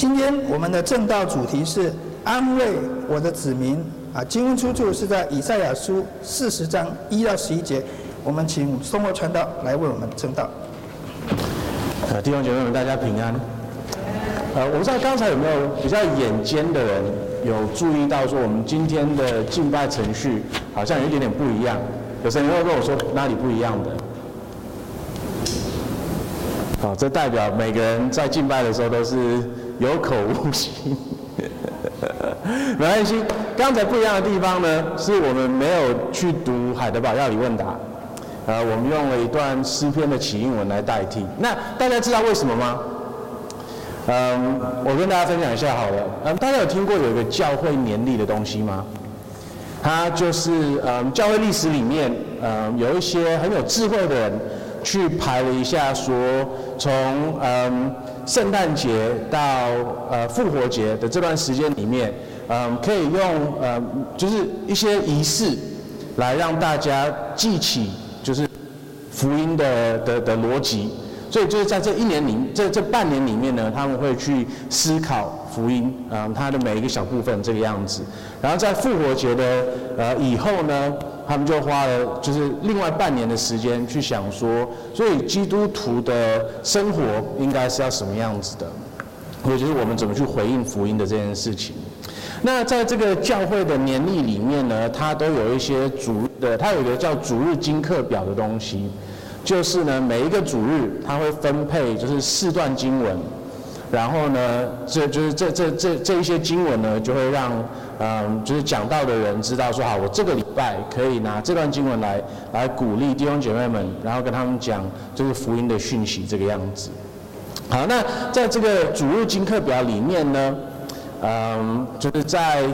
今天我们的证道主题是安慰我的子民啊，经文出处是在以赛亚书四十章一到十一节。我们请松和传道来为我们证道。呃，弟兄姐妹们，大家平安。呃，我不知道刚才有没有比较眼尖的人有注意到说，我们今天的敬拜程序好像有一点点不一样。有谁能够跟我说哪里不一样的？好，这代表每个人在敬拜的时候都是有口无心。没关系，刚才不一样的地方呢，是我们没有去读海德堡要理问答，呃，我们用了一段诗篇的起应文来代替。那大家知道为什么吗？嗯，我跟大家分享一下好了。嗯，大家有听过有一个教会年历的东西吗？它就是嗯，教会历史里面嗯，有一些很有智慧的人去排了一下说，说从嗯。圣诞节到呃复活节的这段时间里面，嗯，可以用呃就是一些仪式来让大家记起就是福音的的的逻辑，所以就是在这一年里这这半年里面呢，他们会去思考福音，嗯，它的每一个小部分这个样子，然后在复活节的呃以后呢。他们就花了就是另外半年的时间去想说，所以基督徒的生活应该是要什么样子的，也就是我们怎么去回应福音的这件事情。那在这个教会的年历里面呢，它都有一些主日的，它有一个叫主日经课表的东西，就是呢每一个主日它会分配就是四段经文，然后呢这就是这这这这一些经文呢就会让。嗯，就是讲道的人知道说，好，我这个礼拜可以拿这段经文来来鼓励弟兄姐妹们，然后跟他们讲就是福音的讯息这个样子。好，那在这个主日经课表里面呢，嗯，就是在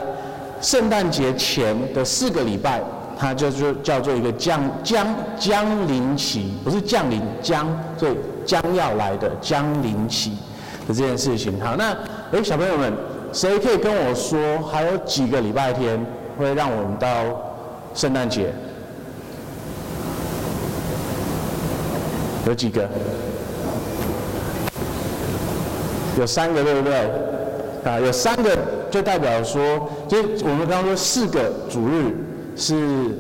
圣诞节前的四个礼拜，它就就叫做一个降降降临期，不是降临将，所以将要来的降临期的这件事情。好，那诶，小朋友们。谁可以跟我说，还有几个礼拜天会让我们到圣诞节？有几个？有三个，对不对？啊，有三个就代表说，就我们刚刚说四个主日是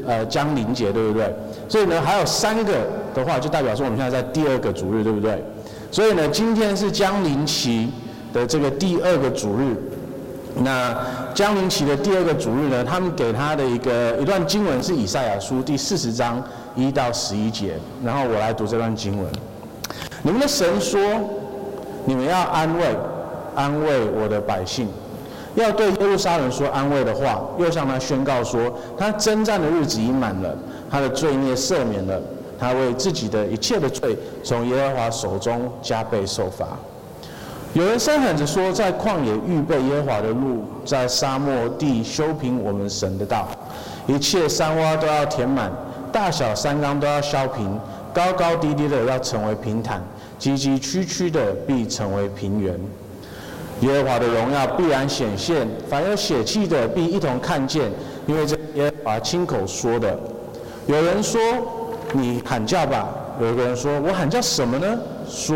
呃江陵节，对不对？所以呢，还有三个的话，就代表说我们现在在第二个主日，对不对？所以呢，今天是江陵期的这个第二个主日。那降临期的第二个主日呢，他们给他的一个一段经文是以赛亚书第四十章一到十一节，然后我来读这段经文。你们的神说，你们要安慰，安慰我的百姓，要对耶路撒冷说安慰的话，又向他宣告说，他征战的日子已满了，他的罪孽赦免了，他为自己的一切的罪，从耶和华手中加倍受罚。有人声喊着说，在旷野预备耶和华的路，在沙漠地修平我们神的道。一切山洼都要填满，大小山冈都要削平，高高低低的要成为平坦，崎崎岖岖的必成为平原。耶和华的荣耀必然显现，凡有血气的必一同看见，因为这耶和华亲口说的。有人说：“你喊叫吧。”有一个人说：“我喊叫什么呢？”说。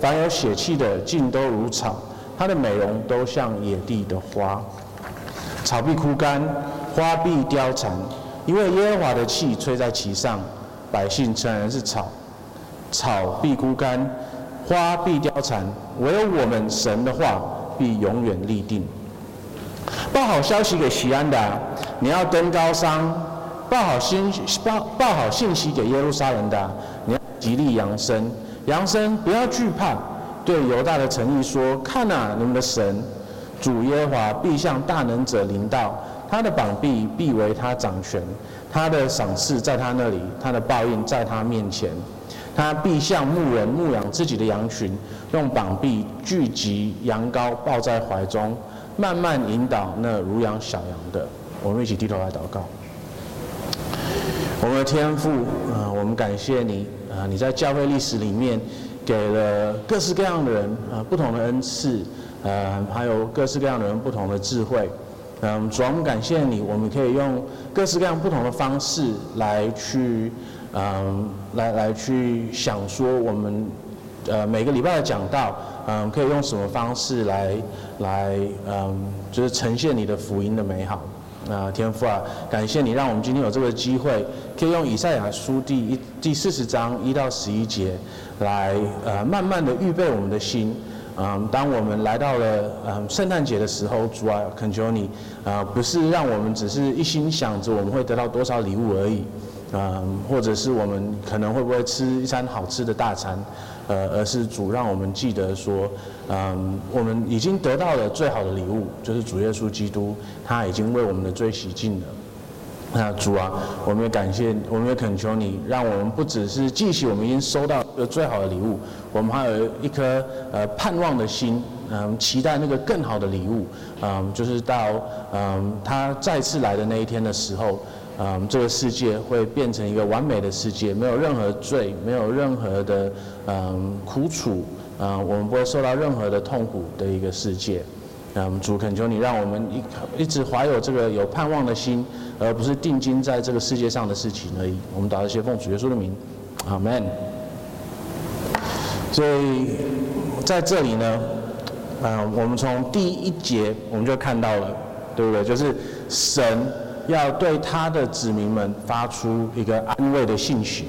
凡有血气的，尽都如草，它的美容都像野地的花。草必枯干，花必凋残，因为耶和华的气吹在其上。百姓诚然是草，草必枯干，花必凋残，唯有我们神的话必永远立定。报好消息给西安的，你要登高山；报好信报报好信息给耶路撒冷的，你要极力扬声。扬声，不要惧怕，对犹大的诚意说：看啊，你们的神主耶和华必向大能者临到，他的膀臂必为他掌权，他的赏赐在他那里，他的报应在他面前。他必像牧人牧养自己的羊群，用膀臂聚集羊羔，抱在怀中，慢慢引导那如养小羊的。我们一起低头来祷告。我们的天父，啊、呃，我们感谢你。啊，你在教会历史里面给了各式各样的人啊不同的恩赐，呃，还有各式各样的人不同的智慧。嗯，主，我们感谢你，我们可以用各式各样不同的方式来去，嗯，来来去想说我们呃每个礼拜的讲道，嗯，可以用什么方式来来嗯，就是呈现你的福音的美好。啊，天父啊，感谢你让我们今天有这个机会，可以用以赛亚书第一第四十章一到十一节来呃慢慢的预备我们的心。嗯，当我们来到了嗯圣诞节的时候，主啊，恳求你啊，不是让我们只是一心想着我们会得到多少礼物而已，嗯，或者是我们可能会不会吃一餐好吃的大餐，呃，而是主让我们记得说，嗯，我们已经得到了最好的礼物，就是主耶稣基督，他已经为我们的罪洗净了。那主啊，我们也感谢，我们也恳求你，让我们不只是记起我们已经收到的最好的礼物，我们还有一颗呃盼望的心，嗯，期待那个更好的礼物，嗯，就是到嗯他再次来的那一天的时候，嗯，这个世界会变成一个完美的世界，没有任何罪，没有任何的嗯苦楚，嗯，我们不会受到任何的痛苦的一个世界。嗯，主恳求你，让我们一一直怀有这个有盼望的心，而不是定睛在这个世界上的事情而已。我们祷这些奉主耶稣的名，阿门。所以在这里呢，嗯，我们从第一节我们就看到了，对不对？就是神要对他的子民们发出一个安慰的信息。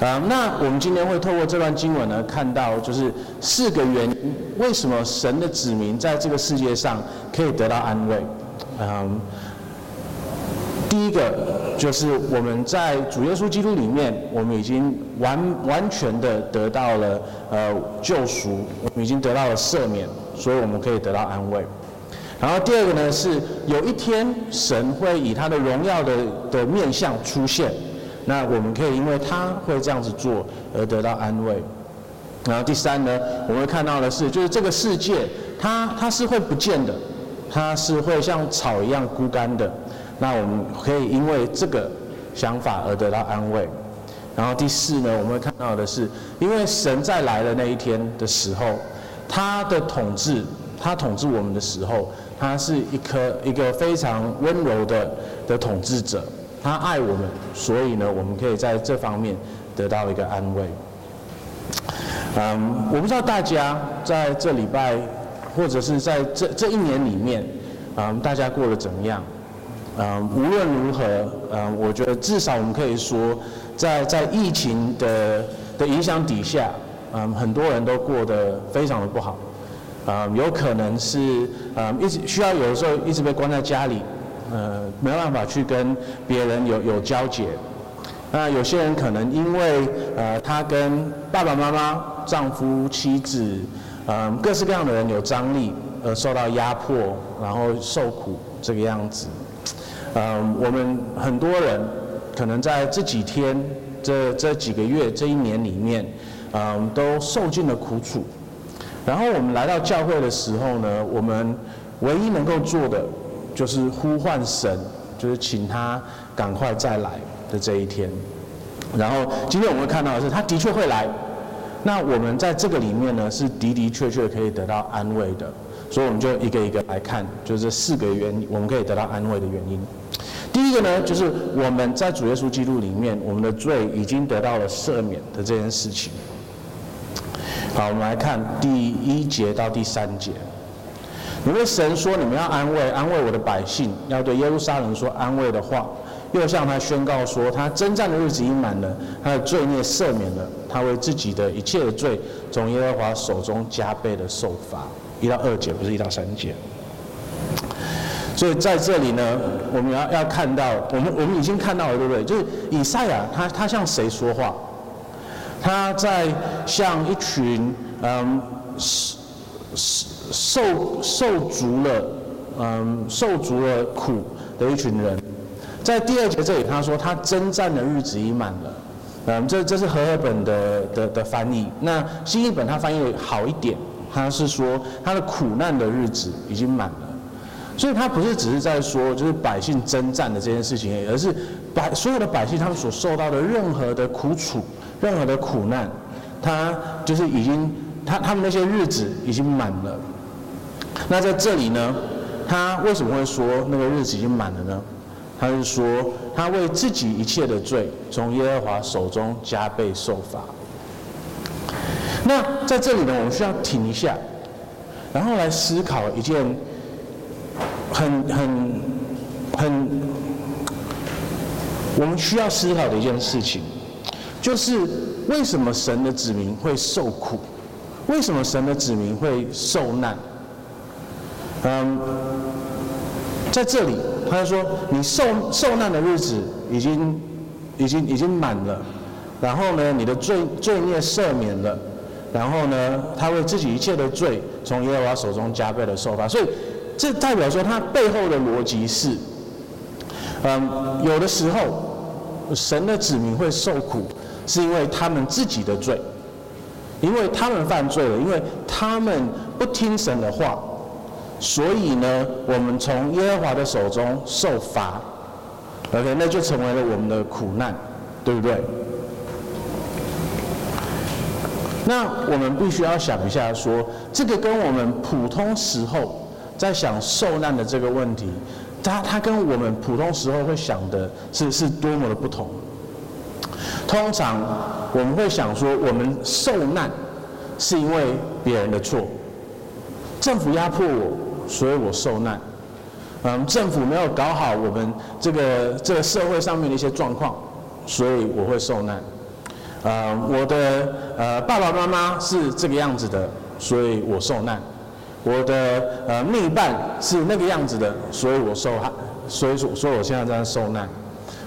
啊，那我们今天会透过这段经文呢，看到就是四个原因，为什么神的子民在这个世界上可以得到安慰。嗯，第一个就是我们在主耶稣基督里面，我们已经完完全的得到了呃救赎，我们已经得到了赦免，所以我们可以得到安慰。然后第二个呢，是有一天神会以他的荣耀的的面相出现。那我们可以因为他会这样子做而得到安慰。然后第三呢，我们会看到的是，就是这个世界它它是会不见的，它是会像草一样枯干的。那我们可以因为这个想法而得到安慰。然后第四呢，我们会看到的是，因为神在来的那一天的时候，他的统治，他统治我们的时候，他是一颗一个非常温柔的的统治者。他爱我们，所以呢，我们可以在这方面得到一个安慰。嗯，我不知道大家在这礼拜，或者是在这这一年里面，嗯，大家过得怎么样？嗯，无论如何，嗯，我觉得至少我们可以说，在在疫情的的影响底下，嗯，很多人都过得非常的不好。嗯，有可能是嗯，一直需要有的时候一直被关在家里。呃，没办法去跟别人有有交集。那有些人可能因为呃，他跟爸爸妈妈、丈夫、妻子，呃，各式各样的人有张力，而受到压迫，然后受苦这个样子。呃，我们很多人可能在这几天、这这几个月、这一年里面，呃，都受尽了苦楚。然后我们来到教会的时候呢，我们唯一能够做的。就是呼唤神，就是请他赶快再来的这一天。然后今天我们会看到的是，他的确会来。那我们在这个里面呢，是的的确确可以得到安慰的。所以我们就一个一个来看，就是这四个原因，我们可以得到安慰的原因。第一个呢，就是我们在主耶稣基督里面，我们的罪已经得到了赦免的这件事情。好，我们来看第一节到第三节。因为神说：“你们要安慰，安慰我的百姓，要对耶路撒冷说安慰的话，又向他宣告说，他征战的日子已满了，他的罪孽赦免了，他为自己的一切的罪，从耶和华手中加倍的受罚。”一到二节不是一到三节。所以在这里呢，我们要要看到，我们我们已经看到了，对不对？就是以赛亚他他向谁说话？他在向一群嗯是是。受受足了，嗯，受足了苦的一群人，在第二节这里，他说他征战的日子已满了，嗯，这这是和合本的的的翻译。那新译本他翻译好一点，他是说他的苦难的日子已经满了，所以他不是只是在说就是百姓征战的这件事情而已，而是百所有的百姓他们所受到的任何的苦楚、任何的苦难，他就是已经他他们那些日子已经满了。那在这里呢，他为什么会说那个日子已经满了呢？他是说他为自己一切的罪，从耶和华手中加倍受罚。那在这里呢，我们需要停一下，然后来思考一件很很很我们需要思考的一件事情，就是为什么神的子民会受苦？为什么神的子民会受难？嗯，在这里，他就说：你受受难的日子已经已经已经满了，然后呢，你的罪罪孽赦免了，然后呢，他为自己一切的罪从耶和华手中加倍的受罚。所以，这代表说他背后的逻辑是：嗯，有的时候神的子民会受苦，是因为他们自己的罪，因为他们犯罪了，因为他们不听神的话。所以呢，我们从耶和华的手中受罚，OK，那就成为了我们的苦难，对不对？那我们必须要想一下说，这个跟我们普通时候在想受难的这个问题，它它跟我们普通时候会想的是是多么的不同。通常我们会想说，我们受难是因为别人的错，政府压迫我。所以我受难，嗯，政府没有搞好我们这个这个社会上面的一些状况，所以我会受难。呃，我的呃爸爸妈妈是这个样子的，所以我受难。我的呃另一半是那个样子的，所以我受害，所以说所以我现在在受难。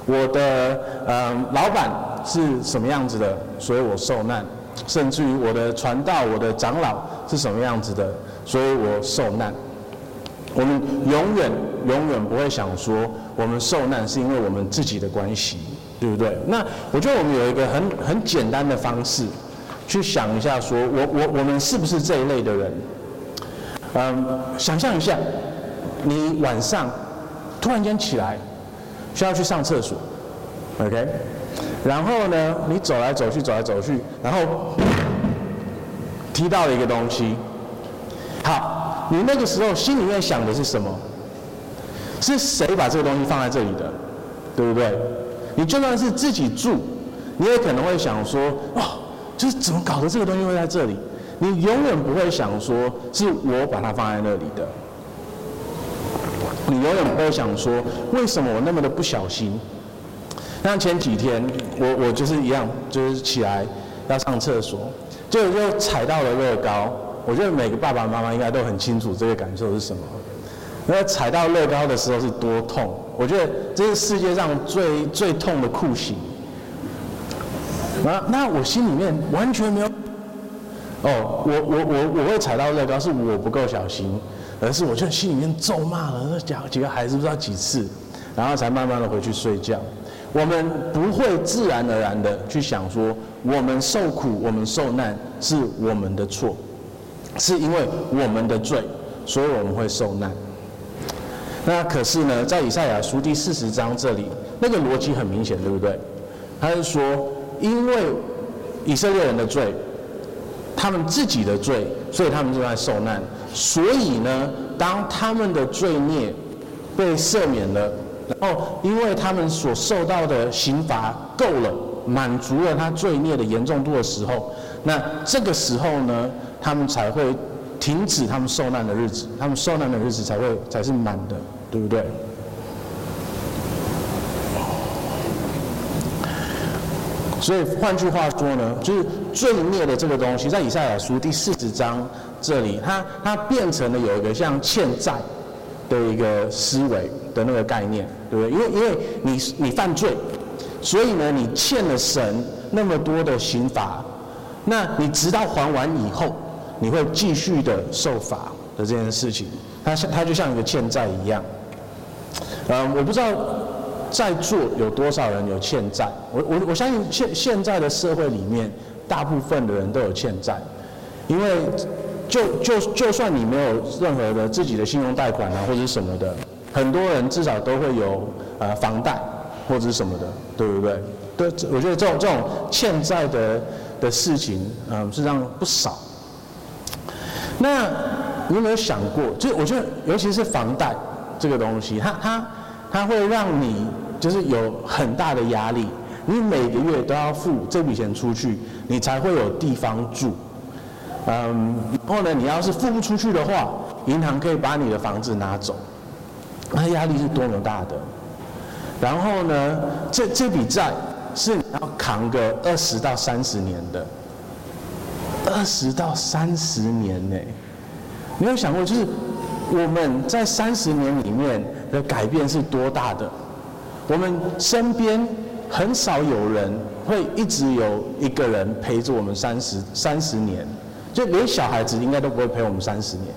我的呃老板是什么样子的，所以我受难。甚至于我的传道、我的长老是什么样子的，所以我受难。我们永远永远不会想说，我们受难是因为我们自己的关系，对不对？那我觉得我们有一个很很简单的方式，去想一下说，我我我们是不是这一类的人？嗯，想象一下，你晚上突然间起来，需要去上厕所，OK？然后呢，你走来走去，走来走去，然后踢到了一个东西，好。你那个时候心里面想的是什么？是谁把这个东西放在这里的，对不对？你就算是自己住，你也可能会想说：哦，就是怎么搞的这个东西会在这里？你永远不会想说是我把它放在那里的。你永远不会想说为什么我那么的不小心？像前几天我我就是一样，就是起来要上厕所，就就踩到了乐高。我觉得每个爸爸妈妈应该都很清楚这个感受是什么。那踩到乐高的时候是多痛？我觉得这是世界上最最痛的酷刑。那那我心里面完全没有。哦，我我我我会踩到乐高，是我不够小心，而是我就心里面咒骂了那几几个孩子不知道几次，然后才慢慢的回去睡觉。我们不会自然而然的去想说，我们受苦，我们受难是我们的错。是因为我们的罪，所以我们会受难。那可是呢，在以赛亚书第四十章这里，那个逻辑很明显，对不对？他是说，因为以色列人的罪，他们自己的罪，所以他们就在受难。所以呢，当他们的罪孽被赦免了，然后因为他们所受到的刑罚够了，满足了他罪孽的严重度的时候，那这个时候呢，他们才会停止他们受难的日子，他们受难的日子才会才是满的，对不对？所以换句话说呢，就是罪孽的这个东西，在以赛亚书第四十章这里，它它变成了有一个像欠债的一个思维的那个概念，对不对？因为因为你你犯罪，所以呢，你欠了神那么多的刑罚，那你直到还完以后。你会继续的受罚的这件事情，它像它就像一个欠债一样。嗯，我不知道在座有多少人有欠债。我我我相信现现在的社会里面，大部分的人都有欠债，因为就就就算你没有任何的自己的信用贷款啊或者什么的，很多人至少都会有呃房贷或者是什么的，对不对？对，我觉得这种这种欠债的的事情，嗯，实际上不少。那你有没有想过？就我觉得，尤其是房贷这个东西，它它它会让你就是有很大的压力。你每个月都要付这笔钱出去，你才会有地方住，嗯，然后呢，你要是付不出去的话，银行可以把你的房子拿走，那压力是多么大的。然后呢，这这笔债是你要扛个二十到三十年的，二十到三十年呢？你有想过，就是我们在三十年里面的改变是多大的？我们身边很少有人会一直有一个人陪着我们三十三十年，就连小孩子应该都不会陪我们三十年，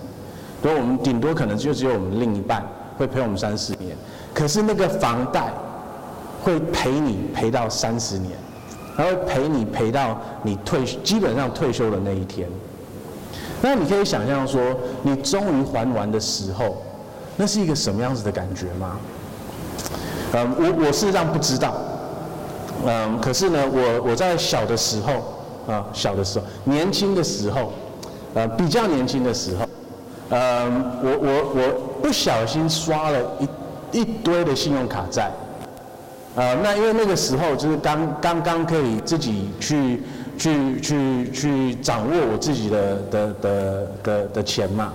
所以我们顶多可能就只有我们另一半会陪我们三十年。可是那个房贷会陪你陪到三十年，然后陪你陪到你退基本上退休的那一天。那你可以想象说，你终于还完的时候，那是一个什么样子的感觉吗？嗯，我我事实上不知道。嗯，可是呢，我我在小的时候啊，小的时候，年轻的时候，呃，比较年轻的时候，嗯，我我我不小心刷了一一堆的信用卡债。呃，那因为那个时候就是刚刚刚可以自己去去去去掌握我自己的的的的的钱嘛。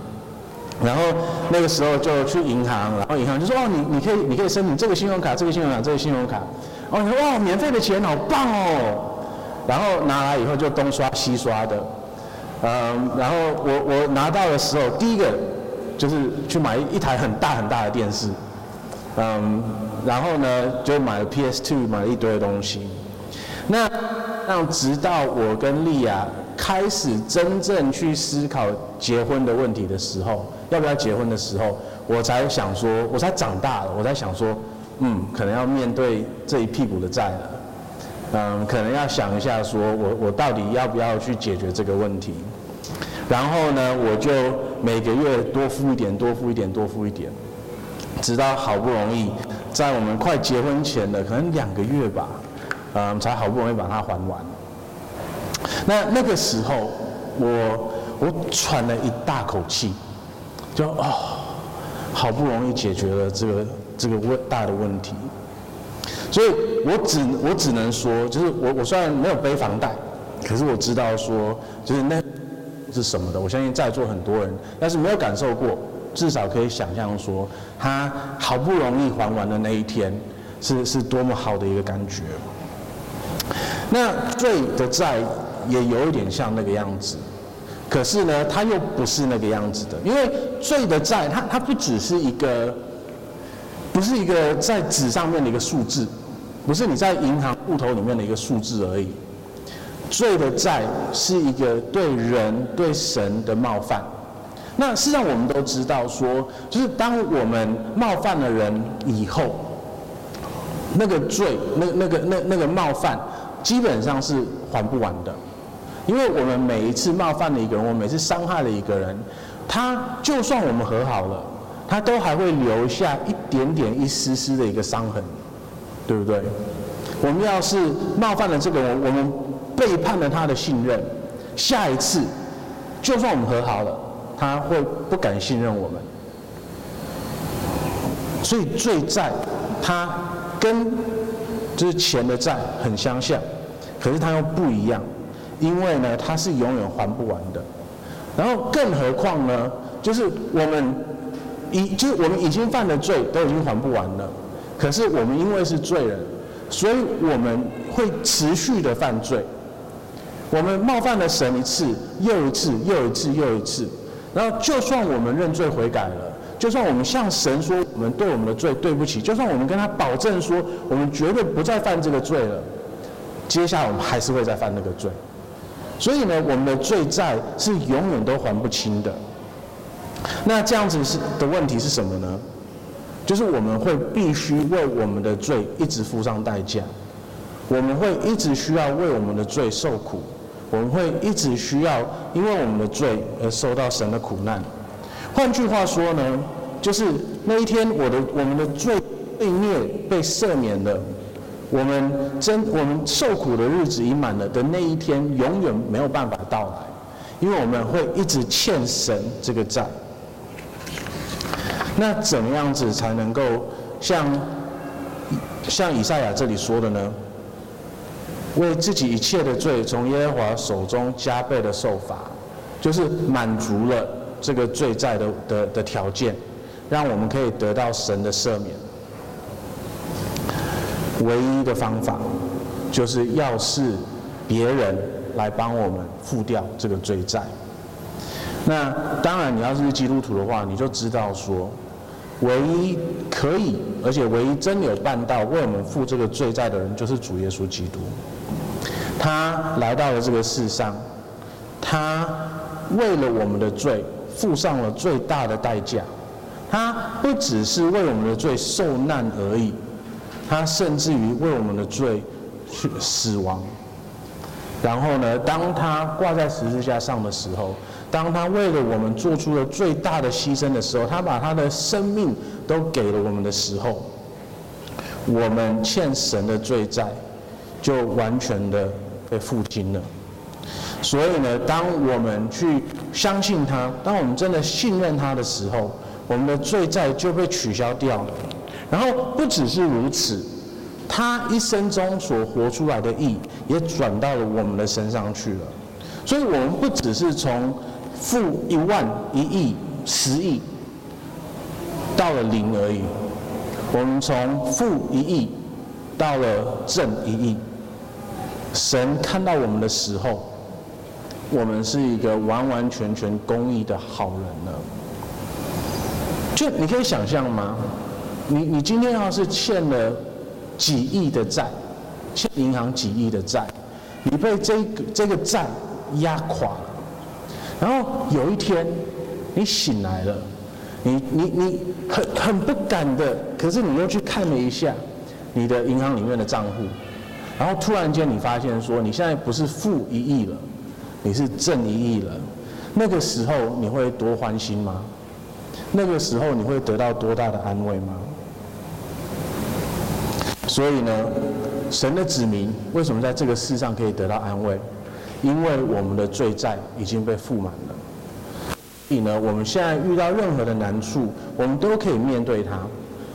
然后那个时候就去银行，然后银行就说：“哦，你你可以你可以申请这个信用卡，这个信用卡，这个信用卡。”哦，你说：“哇，免费的钱好棒哦！”然后拿来以后就东刷西刷的，嗯，然后我我拿到的时候，第一个就是去买一台很大很大的电视，嗯，然后呢就买了 PS2，买了一堆东西。那那直到我跟莉亚开始真正去思考结婚的问题的时候。要不要结婚的时候，我才想说，我才长大了，我才想说，嗯，可能要面对这一屁股的债了，嗯，可能要想一下，说我我到底要不要去解决这个问题？然后呢，我就每个月多付一点，多付一点，多付一点，直到好不容易在我们快结婚前的可能两个月吧，嗯，才好不容易把它还完。那那个时候，我我喘了一大口气。就哦，好不容易解决了这个这个问大的问题，所以我只我只能说，就是我我虽然没有背房贷，可是我知道说，就是那是什么的。我相信在座很多人，要是没有感受过，至少可以想象说，他好不容易还完的那一天，是是多么好的一个感觉。那罪的债也有一点像那个样子。可是呢，它又不是那个样子的，因为罪的债，它它不只是一个，不是一个在纸上面的一个数字，不是你在银行户头里面的一个数字而已。罪的债是一个对人对神的冒犯。那事实上我们都知道说，就是当我们冒犯了人以后，那个罪，那那个那那个冒犯，基本上是还不完的。因为我们每一次冒犯了一个人，我每次伤害了一个人，他就算我们和好了，他都还会留下一点点、一丝丝的一个伤痕，对不对？我们要是冒犯了这个人，我们背叛了他的信任，下一次，就算我们和好了，他会不敢信任我们。所以罪债，它跟就是钱的债很相像，可是它又不一样。因为呢，它是永远还不完的，然后更何况呢，就是我们已就是我们已经犯的罪都已经还不完了，可是我们因为是罪人，所以我们会持续的犯罪，我们冒犯了神一次又一次又一次又一次，然后就算我们认罪悔改了，就算我们向神说我们对我们的罪对不起，就算我们跟他保证说我们绝对不再犯这个罪了，接下来我们还是会再犯那个罪。所以呢，我们的罪债是永远都还不清的。那这样子是的问题是什么呢？就是我们会必须为我们的罪一直付上代价，我们会一直需要为我们的罪受苦，我们会一直需要因为我们的罪而受到神的苦难。换句话说呢，就是那一天我的我们的罪罪孽被赦免了。我们真我们受苦的日子已满了的那一天，永远没有办法到来，因为我们会一直欠神这个债。那怎么样子才能够像像以赛亚这里说的呢？为自己一切的罪从耶和华手中加倍的受罚，就是满足了这个罪债的的的条件，让我们可以得到神的赦免。唯一的方法，就是要是别人来帮我们付掉这个罪债。那当然，你要是基督徒的话，你就知道说，唯一可以，而且唯一真有办到为我们付这个罪债的人，就是主耶稣基督。他来到了这个世上，他为了我们的罪付上了最大的代价。他不只是为我们的罪受难而已，他甚至于为我们的罪去死亡。然后呢，当他挂在十字架上的时候，当他为了我们做出了最大的牺牲的时候，他把他的生命都给了我们的时候，我们欠神的罪债就完全的。被付清了，所以呢，当我们去相信他，当我们真的信任他的时候，我们的罪债就被取消掉了。然后不只是如此，他一生中所活出来的义也转到了我们的身上去了。所以，我们不只是从负一万、一亿、十亿到了零而已，我们从负一亿到了正一亿。神看到我们的时候，我们是一个完完全全公义的好人了。就你可以想象吗？你你今天要是欠了几亿的债，欠银行几亿的债，你被这个这个债压垮了，然后有一天你醒来了，你你你很很不敢的，可是你又去看了一下你的银行里面的账户。然后突然间，你发现说，你现在不是负一亿了，你是正一亿了。那个时候你会多欢心吗？那个时候你会得到多大的安慰吗？所以呢，神的子民为什么在这个世上可以得到安慰？因为我们的罪债已经被付满了。所以呢，我们现在遇到任何的难处，我们都可以面对它，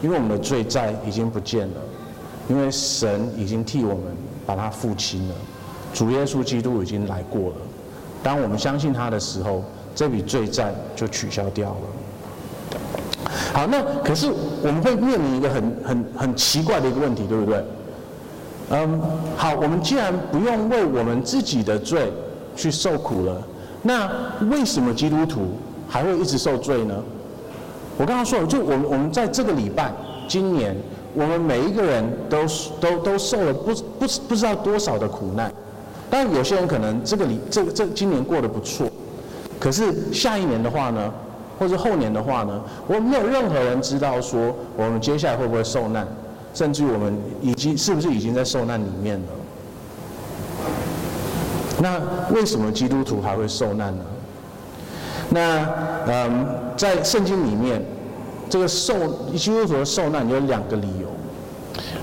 因为我们的罪债已经不见了。因为神已经替我们把它付清了，主耶稣基督已经来过了。当我们相信他的时候，这笔罪债就取消掉了。好，那可是我们会面临一个很很很奇怪的一个问题，对不对？嗯，好，我们既然不用为我们自己的罪去受苦了，那为什么基督徒还会一直受罪呢？我刚刚说了，就我们我们在这个礼拜，今年。我们每一个人都都都受了不不不知道多少的苦难，但有些人可能这个里这个这今年过得不错，可是下一年的话呢，或者后年的话呢，我们没有任何人知道说我们接下来会不会受难，甚至于我们已经是不是已经在受难里面了？那为什么基督徒还会受难呢？那嗯，在圣经里面。这个受基督徒受难有两个理由，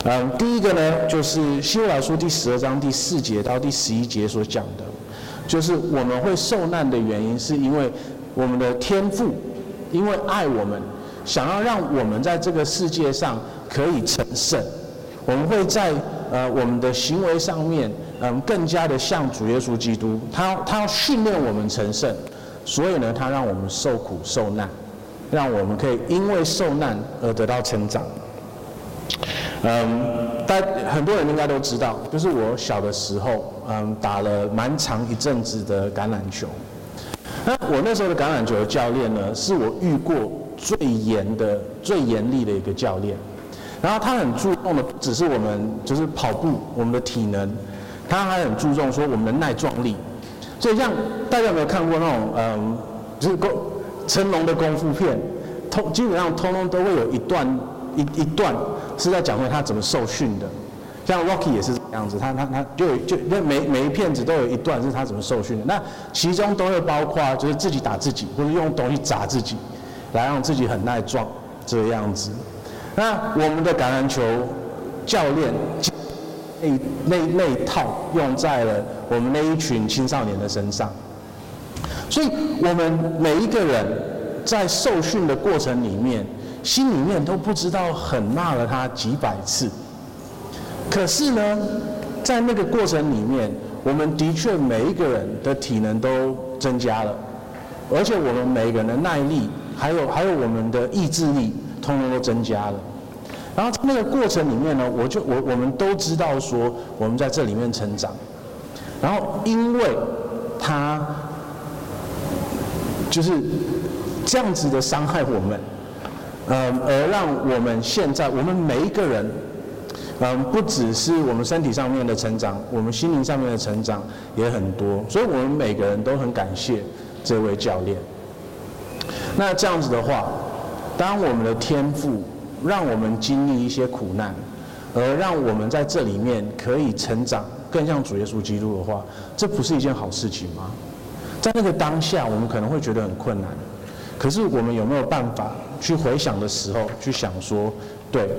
嗯，第一个呢，就是希伯来书第十二章第四节到第十一节所讲的，就是我们会受难的原因，是因为我们的天父因为爱我们，想要让我们在这个世界上可以成圣，我们会在呃我们的行为上面，嗯，更加的像主耶稣基督，他他要训练我们成圣，所以呢，他让我们受苦受难。让我们可以因为受难而得到成长。嗯，但很多人应该都知道，就是我小的时候，嗯，打了蛮长一阵子的橄榄球。那我那时候的橄榄球的教练呢，是我遇过最严的、最严厉的一个教练。然后他很注重的只是我们就是跑步，我们的体能，他还很注重说我们的耐撞力。所以像大家有没有看过那种，嗯，就是够。成龙的功夫片，通基本上通通都会有一段一一段是在讲说他怎么受训的，像 Rocky 也是这样子，他他他就就那每每一片子都有一段是他怎么受训的，那其中都会包括就是自己打自己，或者用东西砸自己，来让自己很耐撞这个样子。那我们的橄榄球教练那那那一套用在了我们那一群青少年的身上。所以，我们每一个人在受训的过程里面，心里面都不知道狠骂了他几百次。可是呢，在那个过程里面，我们的确每一个人的体能都增加了，而且我们每个人的耐力，还有还有我们的意志力，通通都增加了。然后在那个过程里面呢，我就我我们都知道说，我们在这里面成长。然后因为他就是这样子的伤害我们，嗯，而让我们现在我们每一个人，嗯，不只是我们身体上面的成长，我们心灵上面的成长也很多。所以我们每个人都很感谢这位教练。那这样子的话，当我们的天赋。让我们经历一些苦难，而让我们在这里面可以成长，更像主耶稣基督的话，这不是一件好事情吗？在那个当下，我们可能会觉得很困难，可是我们有没有办法去回想的时候，去想说，对，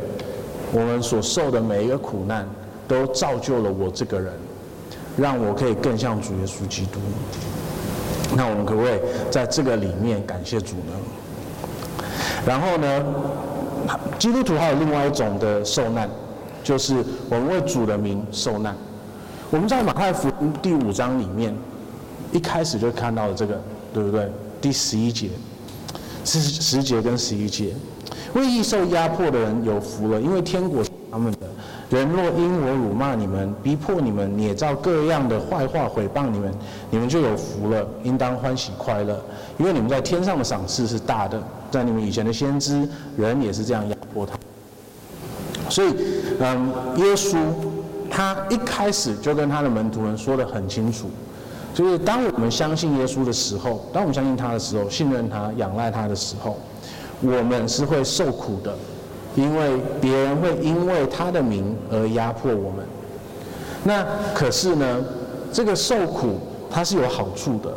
我们所受的每一个苦难，都造就了我这个人，让我可以更像主耶稣基督。那我们可不可以在这个里面感谢主呢？然后呢？基督徒还有另外一种的受难，就是我们为主的名受难。我们在马太福音第五章里面，一开始就看到了这个，对不对？第十一节，十十节跟十一节，为义受压迫的人有福了，因为天国是他们的。人若因我辱骂你们、逼迫你们、捏造各样的坏话毁谤你们，你们就有福了，应当欢喜快乐，因为你们在天上的赏赐是大的。在你们以前的先知，人也是这样压迫他。所以，嗯，耶稣他一开始就跟他的门徒们说得很清楚，就是当我们相信耶稣的时候，当我们相信他的时候，信任他、仰赖他的时候，我们是会受苦的。因为别人会因为他的名而压迫我们，那可是呢，这个受苦它是有好处的，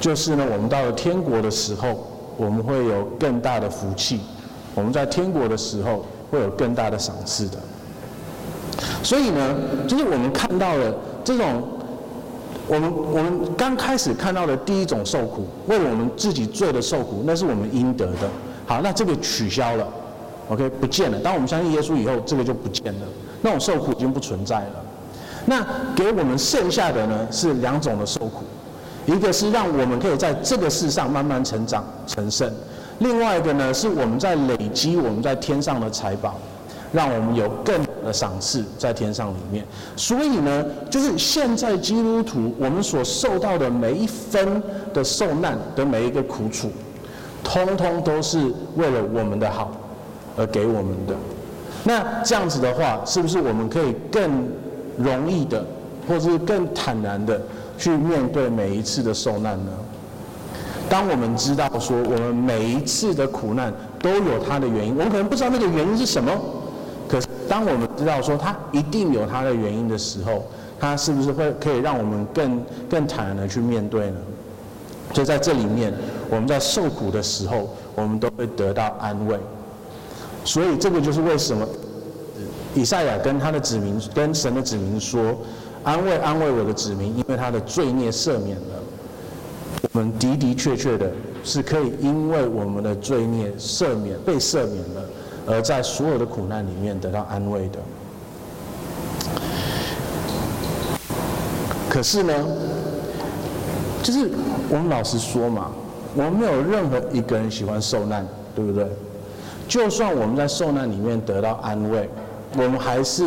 就是呢，我们到了天国的时候，我们会有更大的福气，我们在天国的时候会有更大的赏赐的。所以呢，就是我们看到了这种，我们我们刚开始看到的第一种受苦，为我们自己罪的受苦，那是我们应得的。好，那这个取消了。OK，不见了。当我们相信耶稣以后，这个就不见了，那种受苦已经不存在了。那给我们剩下的呢，是两种的受苦，一个是让我们可以在这个世上慢慢成长成圣，另外一个呢，是我们在累积我们在天上的财宝，让我们有更的赏赐在天上里面。所以呢，就是现在基督徒我们所受到的每一分的受难的每一个苦楚，通通都是为了我们的好。而给我们的，那这样子的话，是不是我们可以更容易的，或者是更坦然的去面对每一次的受难呢？当我们知道说，我们每一次的苦难都有它的原因，我们可能不知道那个原因是什么，当我们知道说它一定有它的原因的时候，它是不是会可以让我们更更坦然的去面对呢？所以在这里面，我们在受苦的时候，我们都会得到安慰。所以这个就是为什么以赛亚跟他的子民、跟神的子民说：“安慰安慰我的子民，因为他的罪孽赦免了。”我们的的确确的是可以因为我们的罪孽赦免、被赦免了，而在所有的苦难里面得到安慰的。可是呢，就是我们老实说嘛，我们没有任何一个人喜欢受难，对不对？就算我们在受难里面得到安慰，我们还是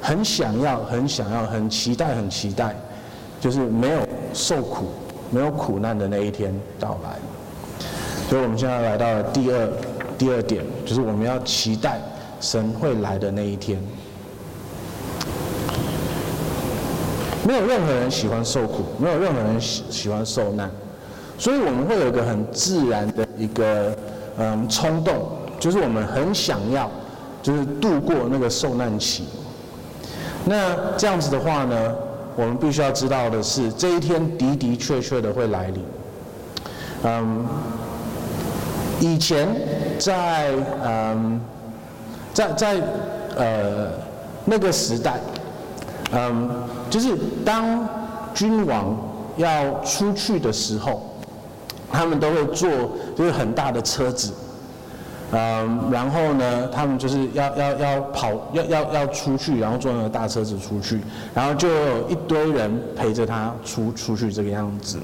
很想要、很想要、很期待、很期待，就是没有受苦、没有苦难的那一天到来。所以，我们现在来到了第二第二点，就是我们要期待神会来的那一天。没有任何人喜欢受苦，没有任何人喜喜欢受难，所以我们会有一个很自然的一个嗯冲动。就是我们很想要，就是度过那个受难期。那这样子的话呢，我们必须要知道的是，这一天的的确确的会来临。嗯，以前在嗯，在在呃那个时代，嗯，就是当君王要出去的时候，他们都会坐就是很大的车子。嗯，然后呢，他们就是要要要跑，要要要出去，然后坐那个大车子出去，然后就有一堆人陪着他出出去这个样子。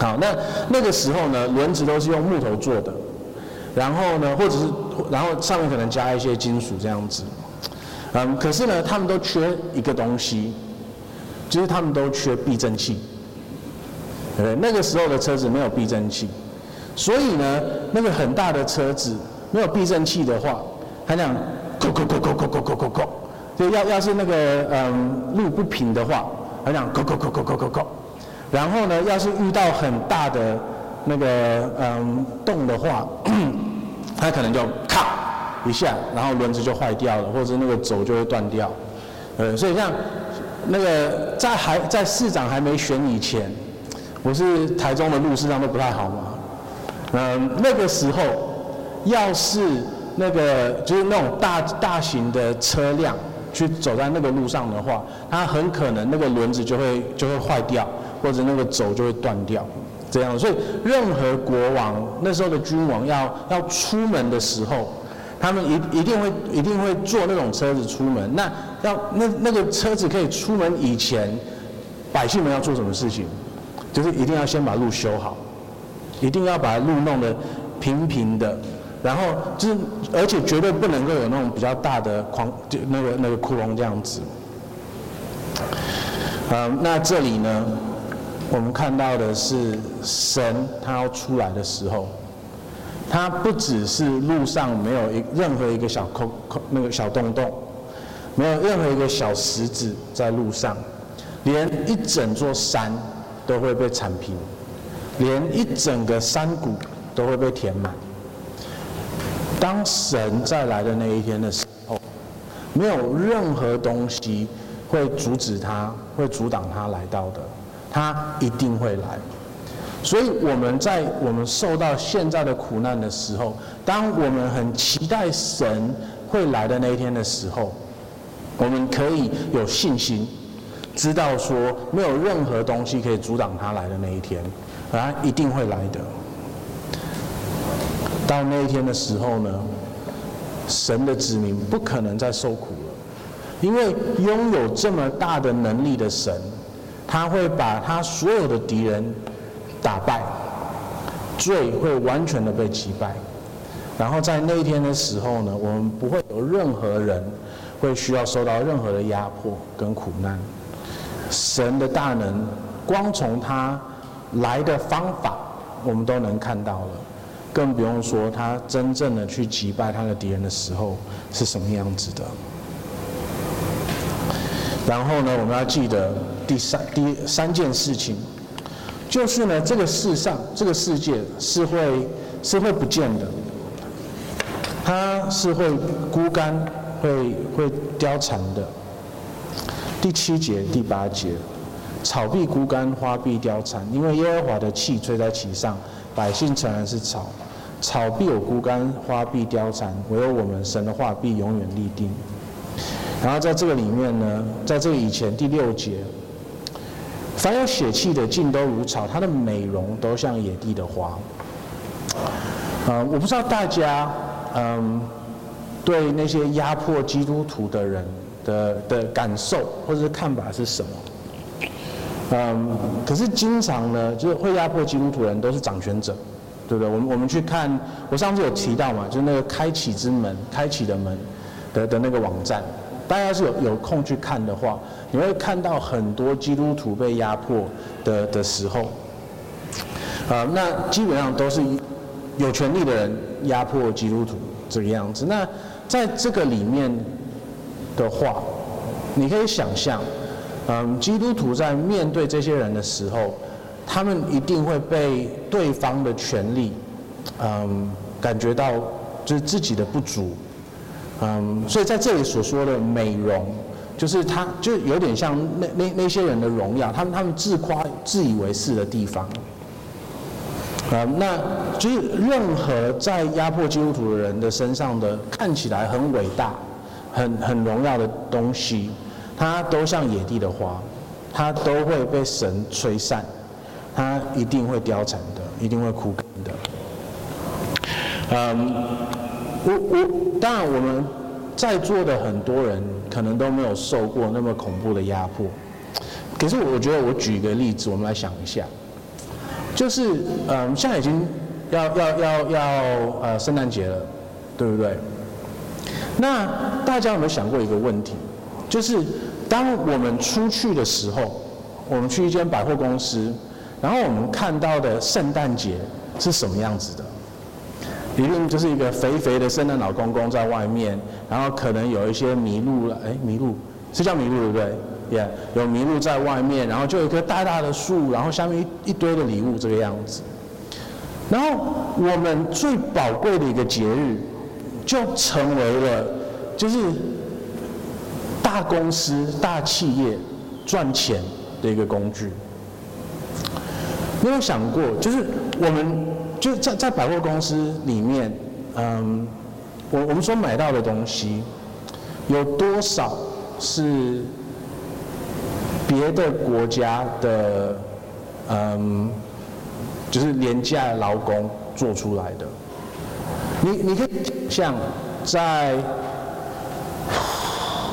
好，那那个时候呢，轮子都是用木头做的，然后呢，或者是然后上面可能加一些金属这样子。嗯，可是呢，他们都缺一个东西，就是他们都缺避震器。对，那个时候的车子没有避震器，所以呢，那个很大的车子没有避震器的话，它这样，咕咕咕咕咕咕咕咕咕，就要要是那个嗯路不平的话，它这样，咕咕咕咕咕咕咕，然后呢，要是遇到很大的那个嗯洞的话，它可能就咔一下，然后轮子就坏掉了，或者那个轴就会断掉。呃，所以像那个在还在市长还没选以前。不是台中的路事上都不太好吗？嗯，那个时候要是那个就是那种大大型的车辆去走在那个路上的话，它很可能那个轮子就会就会坏掉，或者那个轴就会断掉，这样。所以任何国王那时候的君王要要出门的时候，他们一一定会一定会坐那种车子出门。那要那那个车子可以出门以前，百姓们要做什么事情？就是一定要先把路修好，一定要把路弄得平平的，然后就是而且绝对不能够有那种比较大的框，就那个那个窟窿这样子。嗯，那这里呢，我们看到的是神他要出来的时候，他不只是路上没有一任何一个小空空那个小洞洞，没有任何一个小石子在路上，连一整座山。都会被铲平，连一整个山谷都会被填满。当神再来的那一天的时候，没有任何东西会阻止他，会阻挡他来到的，他一定会来。所以我们在我们受到现在的苦难的时候，当我们很期待神会来的那一天的时候，我们可以有信心。知道说没有任何东西可以阻挡他来的那一天，而他一定会来的。到那一天的时候呢，神的子民不可能再受苦了，因为拥有这么大的能力的神，他会把他所有的敌人打败，罪会完全的被击败，然后在那一天的时候呢，我们不会有任何人会需要受到任何的压迫跟苦难。神的大能，光从他来的方法，我们都能看到了，更不用说他真正的去击败他的敌人的时候是什么样子的。然后呢，我们要记得第三第三件事情，就是呢，这个世上这个世界是会是会不见的，它是会枯干，会会凋残的。第七节、第八节，草必枯干，花必凋残，因为耶和华的气吹在其上，百姓诚然是草，草必有枯干，花必凋残，唯有我们神的话必永远立定。然后在这个里面呢，在这个以前第六节，凡有血气的尽都如草，它的美容都像野地的花。啊、我不知道大家嗯、对那些压迫基督徒的人。的的感受或者是看法是什么？嗯，可是经常呢，就是会压迫基督徒的人都是掌权者，对不对？我们我们去看，我上次有提到嘛，就是那个开启之门、开启的门的的那个网站，大家是有有空去看的话，你会看到很多基督徒被压迫的的时候，啊，那基本上都是有权力的人压迫基督徒这个样子。那在这个里面。的话，你可以想象，嗯，基督徒在面对这些人的时候，他们一定会被对方的权力，嗯，感觉到就是自己的不足，嗯，所以在这里所说的美容，就是他就有点像那那那些人的荣耀，他们他们自夸自以为是的地方，嗯，那就是任何在压迫基督徒的人的身上的看起来很伟大。很很荣耀的东西，它都像野地的花，它都会被神吹散，它一定会凋残的，一定会枯干的。嗯，我我当然我们在座的很多人可能都没有受过那么恐怖的压迫，可是我觉得我举一个例子，我们来想一下，就是嗯，现在已经要要要要呃圣诞节了，对不对？那大家有没有想过一个问题？就是当我们出去的时候，我们去一间百货公司，然后我们看到的圣诞节是什么样子的？一定就是一个肥肥的圣诞老公公在外面，然后可能有一些麋鹿了，哎，麋鹿是叫麋鹿对不对？也、yeah, 有麋鹿在外面，然后就有一棵大大的树，然后下面一一堆的礼物这个样子。然后我们最宝贵的一个节日，就成为了就是大公司、大企业赚钱的一个工具。没有想过，就是我们。就在在百货公司里面，嗯，我我们所买到的东西，有多少是别的国家的，嗯，就是廉价劳工做出来的？你你可以像在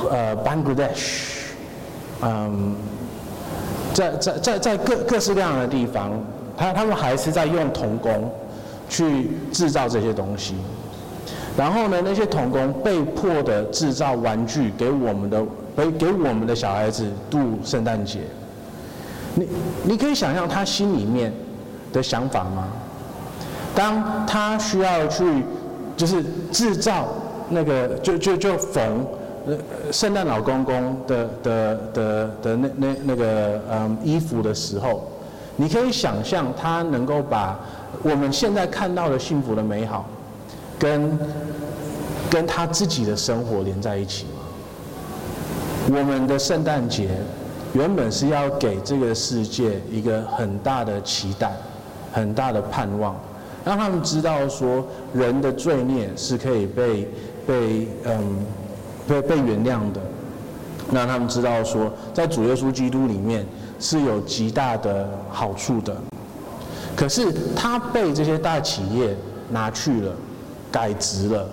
呃 Bangladesh，嗯，在在在在各各式各样的地方。他他们还是在用童工去制造这些东西，然后呢，那些童工被迫的制造玩具给我们的，给给我们的小孩子度圣诞节。你你可以想象他心里面的想法吗？当他需要去就是制造那个就就就缝圣诞老公公的的的的那那那个嗯衣服的时候。你可以想象他能够把我们现在看到的幸福的美好，跟跟他自己的生活连在一起吗？我们的圣诞节原本是要给这个世界一个很大的期待，很大的盼望，让他们知道说人的罪孽是可以被被嗯被被原谅的，让他们知道说在主耶稣基督里面。是有极大的好处的，可是他被这些大企业拿去了，改质了，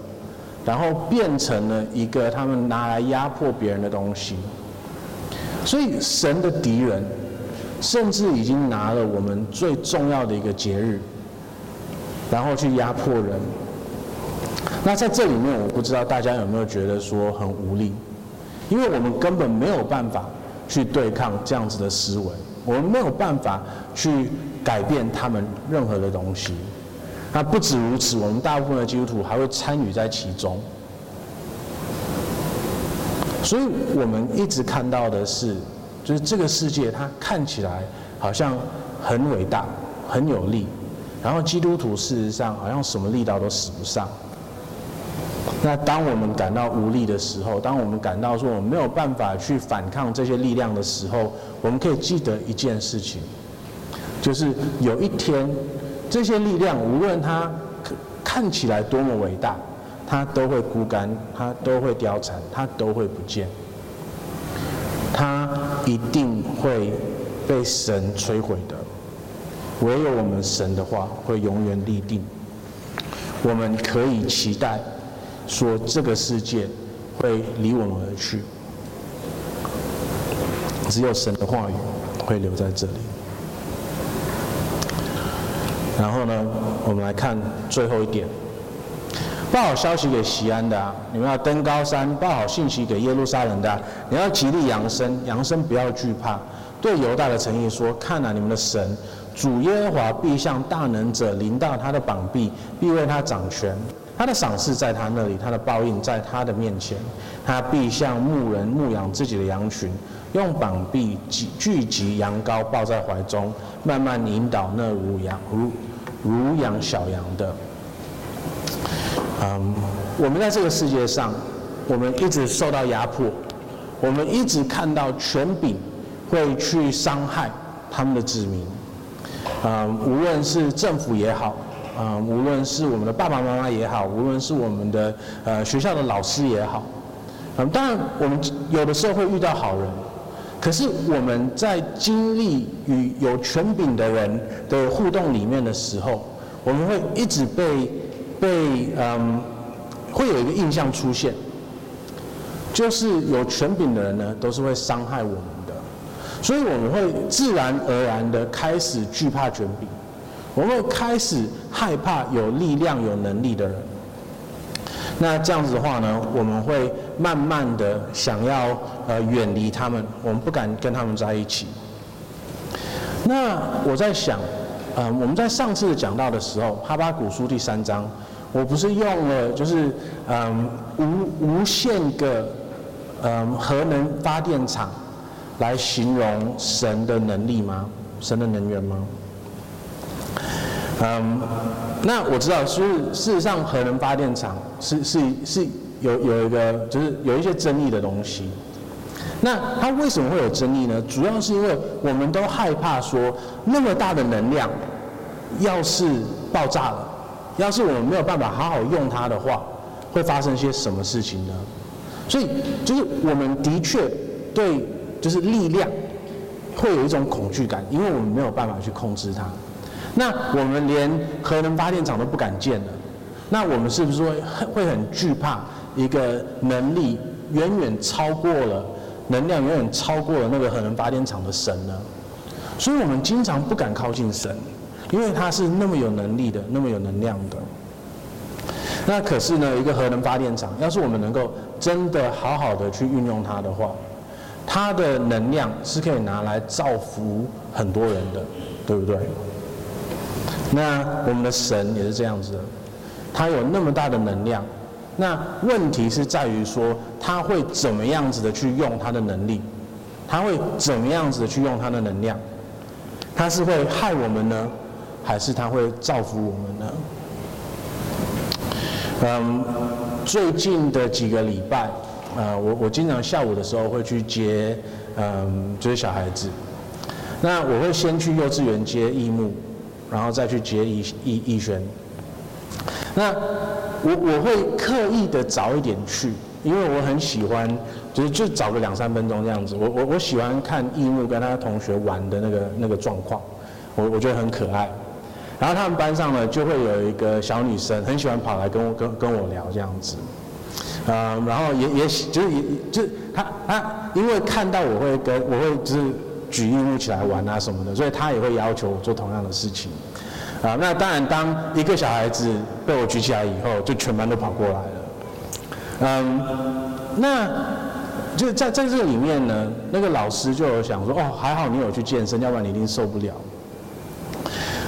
然后变成了一个他们拿来压迫别人的东西。所以神的敌人，甚至已经拿了我们最重要的一个节日，然后去压迫人。那在这里面，我不知道大家有没有觉得说很无力，因为我们根本没有办法。去对抗这样子的思维，我们没有办法去改变他们任何的东西。那不止如此，我们大部分的基督徒还会参与在其中。所以我们一直看到的是，就是这个世界它看起来好像很伟大、很有力，然后基督徒事实上好像什么力道都使不上。那当我们感到无力的时候，当我们感到说我们没有办法去反抗这些力量的时候，我们可以记得一件事情，就是有一天，这些力量无论它看起来多么伟大，它都会枯干，它都会凋残，它都会不见，它一定会被神摧毁的。唯有我们神的话会永远立定，我们可以期待。说这个世界会离我们而去，只有神的话语会留在这里。然后呢，我们来看最后一点，报好消息给西安的啊，你们要登高山；报好信息给耶路撒冷的，你要极力扬声，扬声不要惧怕。对犹大的诚意说：看哪，你们的神主耶和华必向大能者临到他的膀臂，必为他掌权。他的赏赐在他那里，他的报应在他的面前。他必像牧人牧养自己的羊群，用膀臂聚聚集羊羔，抱在怀中，慢慢引导那乳羊如如养小羊的。嗯，我们在这个世界上，我们一直受到压迫，我们一直看到权柄会去伤害他们的子民。嗯，无论是政府也好。啊、无论是我们的爸爸妈妈也好，无论是我们的呃学校的老师也好，嗯，当然我们有的时候会遇到好人，可是我们在经历与有权柄的人的互动里面的时候，我们会一直被被嗯，会有一个印象出现，就是有权柄的人呢，都是会伤害我们的，所以我们会自然而然的开始惧怕权柄。我们会开始害怕有力量、有能力的人。那这样子的话呢，我们会慢慢的想要呃远离他们，我们不敢跟他们在一起。那我在想，呃，我们在上次讲到的时候，哈巴古书第三章，我不是用了就是嗯、呃、无无限个嗯、核能发电厂来形容神的能力吗？神的能源吗？嗯，那我知道，是事实上核能发电厂是是是有有一个就是有一些争议的东西。那它为什么会有争议呢？主要是因为我们都害怕说，那么大的能量，要是爆炸了，要是我们没有办法好好用它的话，会发生些什么事情呢？所以就是我们的确对就是力量会有一种恐惧感，因为我们没有办法去控制它。那我们连核能发电厂都不敢建了，那我们是不是会会很惧怕一个能力远远超过了能量远远超过了那个核能发电厂的神呢？所以我们经常不敢靠近神，因为他是那么有能力的，那么有能量的。那可是呢，一个核能发电厂，要是我们能够真的好好的去运用它的话，它的能量是可以拿来造福很多人的，对不对？那我们的神也是这样子的，他有那么大的能量，那问题是在于说他会怎么样子的去用他的能力，他会怎么样子的去用他的能量，他是会害我们呢，还是他会造福我们呢？嗯，最近的几个礼拜，呃，我我经常下午的时候会去接，嗯，就是小孩子，那我会先去幼稚园接义木。然后再去接逸逸逸轩，那我我会刻意的早一点去，因为我很喜欢，就是就早个两三分钟这样子。我我我喜欢看义牧跟他同学玩的那个那个状况，我我觉得很可爱。然后他们班上呢，就会有一个小女生，很喜欢跑来跟我跟跟我聊这样子，呃，然后也也就是也就是他他因为看到我会跟我会就是。举义务起来玩啊什么的，所以他也会要求我做同样的事情，啊，那当然，当一个小孩子被我举起来以后，就全班都跑过来了，嗯，那就在在这里面呢，那个老师就有想说，哦，还好你有去健身，要不然你一定受不了，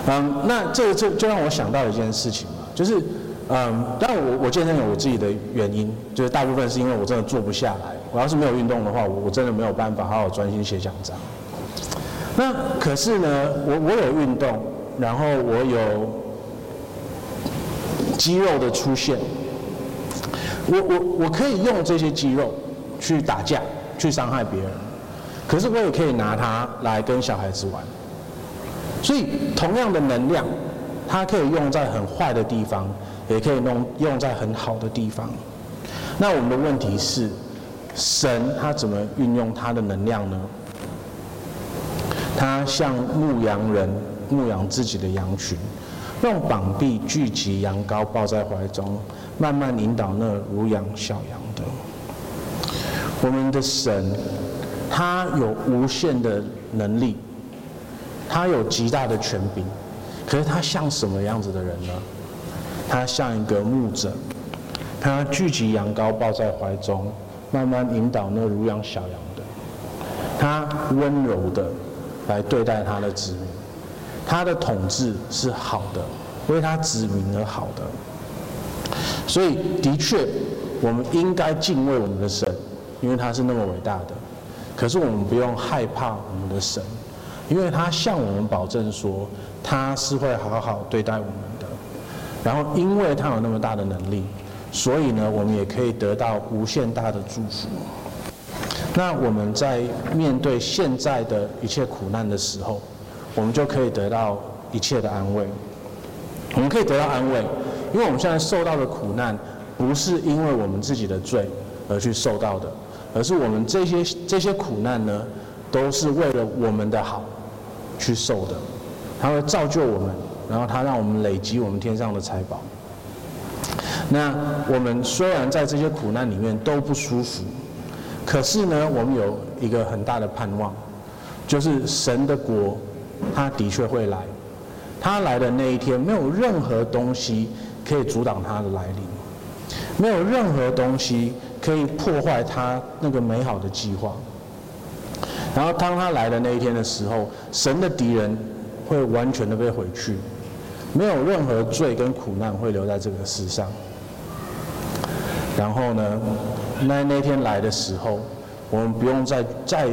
嗯，那这这就让我想到一件事情嘛，就是，嗯，但我我健身有我自己的原因，就是大部分是因为我真的坐不下来，我要是没有运动的话，我我真的没有办法好好专心写讲章。那可是呢，我我有运动，然后我有肌肉的出现，我我我可以用这些肌肉去打架，去伤害别人，可是我也可以拿它来跟小孩子玩。所以同样的能量，它可以用在很坏的地方，也可以弄用在很好的地方。那我们的问题是，神他怎么运用他的能量呢？他像牧羊人牧养自己的羊群，用膀臂聚集羊羔，抱在怀中，慢慢引导那乳养小羊的。我们的神，他有无限的能力，他有极大的权柄，可是他像什么样子的人呢？他像一个牧者，他聚集羊羔，抱在怀中，慢慢引导那乳养小羊的。他温柔的。来对待他的子民，他的统治是好的，为他子民而好的。所以，的确，我们应该敬畏我们的神，因为他是那么伟大的。可是，我们不用害怕我们的神，因为他向我们保证说，他是会好好对待我们的。然后，因为他有那么大的能力，所以呢，我们也可以得到无限大的祝福。那我们在面对现在的一切苦难的时候，我们就可以得到一切的安慰。我们可以得到安慰，因为我们现在受到的苦难，不是因为我们自己的罪而去受到的，而是我们这些这些苦难呢，都是为了我们的好去受的。它会造就我们，然后它让我们累积我们天上的财宝。那我们虽然在这些苦难里面都不舒服。可是呢，我们有一个很大的盼望，就是神的国，他的确会来，他来的那一天，没有任何东西可以阻挡他的来临，没有任何东西可以破坏他那个美好的计划。然后当他来的那一天的时候，神的敌人会完全的被毁去，没有任何罪跟苦难会留在这个世上。然后呢，那那天来的时候，我们不用再再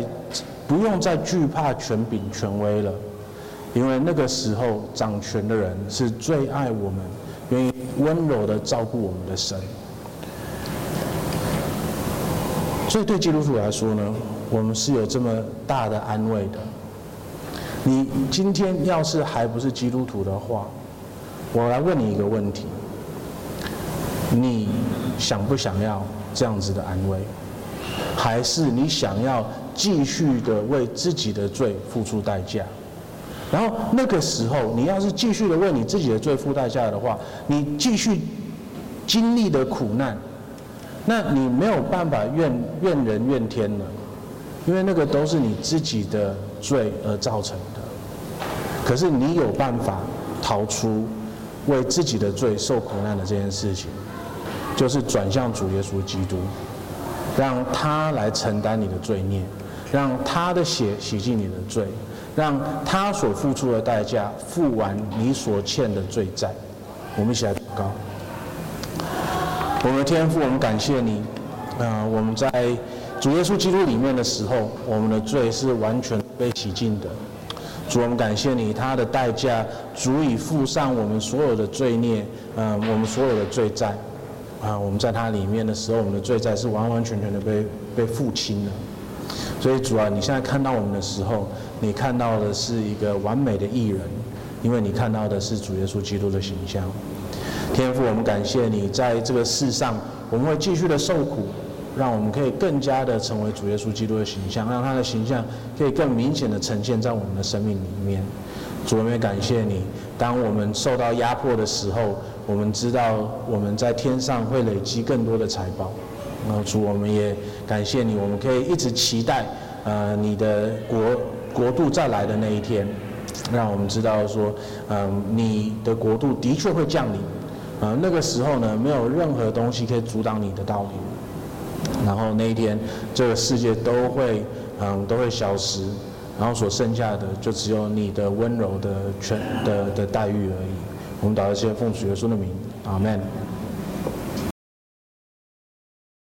不用再惧怕权柄权威了，因为那个时候掌权的人是最爱我们、愿意温柔的照顾我们的神。所以对基督徒来说呢，我们是有这么大的安慰的。你今天要是还不是基督徒的话，我来问你一个问题。你想不想要这样子的安慰，还是你想要继续的为自己的罪付出代价？然后那个时候，你要是继续的为你自己的罪付代价的话，你继续经历的苦难，那你没有办法怨怨人怨天了，因为那个都是你自己的罪而造成的。可是你有办法逃出为自己的罪受苦难的这件事情。就是转向主耶稣基督，让他来承担你的罪孽，让他的血洗净你的罪，让他所付出的代价付完你所欠的罪债。我们一起来祷告。我们的天父，我们感谢你。啊，我们在主耶稣基督里面的时候，我们的罪是完全被洗净的。主，我们感谢你，他的代价足以付上我们所有的罪孽，嗯，我们所有的罪债。啊，我们在他里面的时候，我们的罪债是完完全全的被被付清了。所以主啊，你现在看到我们的时候，你看到的是一个完美的义人，因为你看到的是主耶稣基督的形象。天父，我们感谢你在这个世上，我们会继续的受苦，让我们可以更加的成为主耶稣基督的形象，让他的形象可以更明显的呈现在我们的生命里面。主，我们也感谢你，当我们受到压迫的时候。我们知道我们在天上会累积更多的财宝，然后主，我们也感谢你，我们可以一直期待，呃，你的国国度再来的那一天，让我们知道说，嗯、你的国度的确会降临，呃，那个时候呢，没有任何东西可以阻挡你的道理，然后那一天，这个世界都会，嗯、都会消失，然后所剩下的就只有你的温柔的全的的待遇而已。我们祷告，谢奉主耶稣的名，阿门。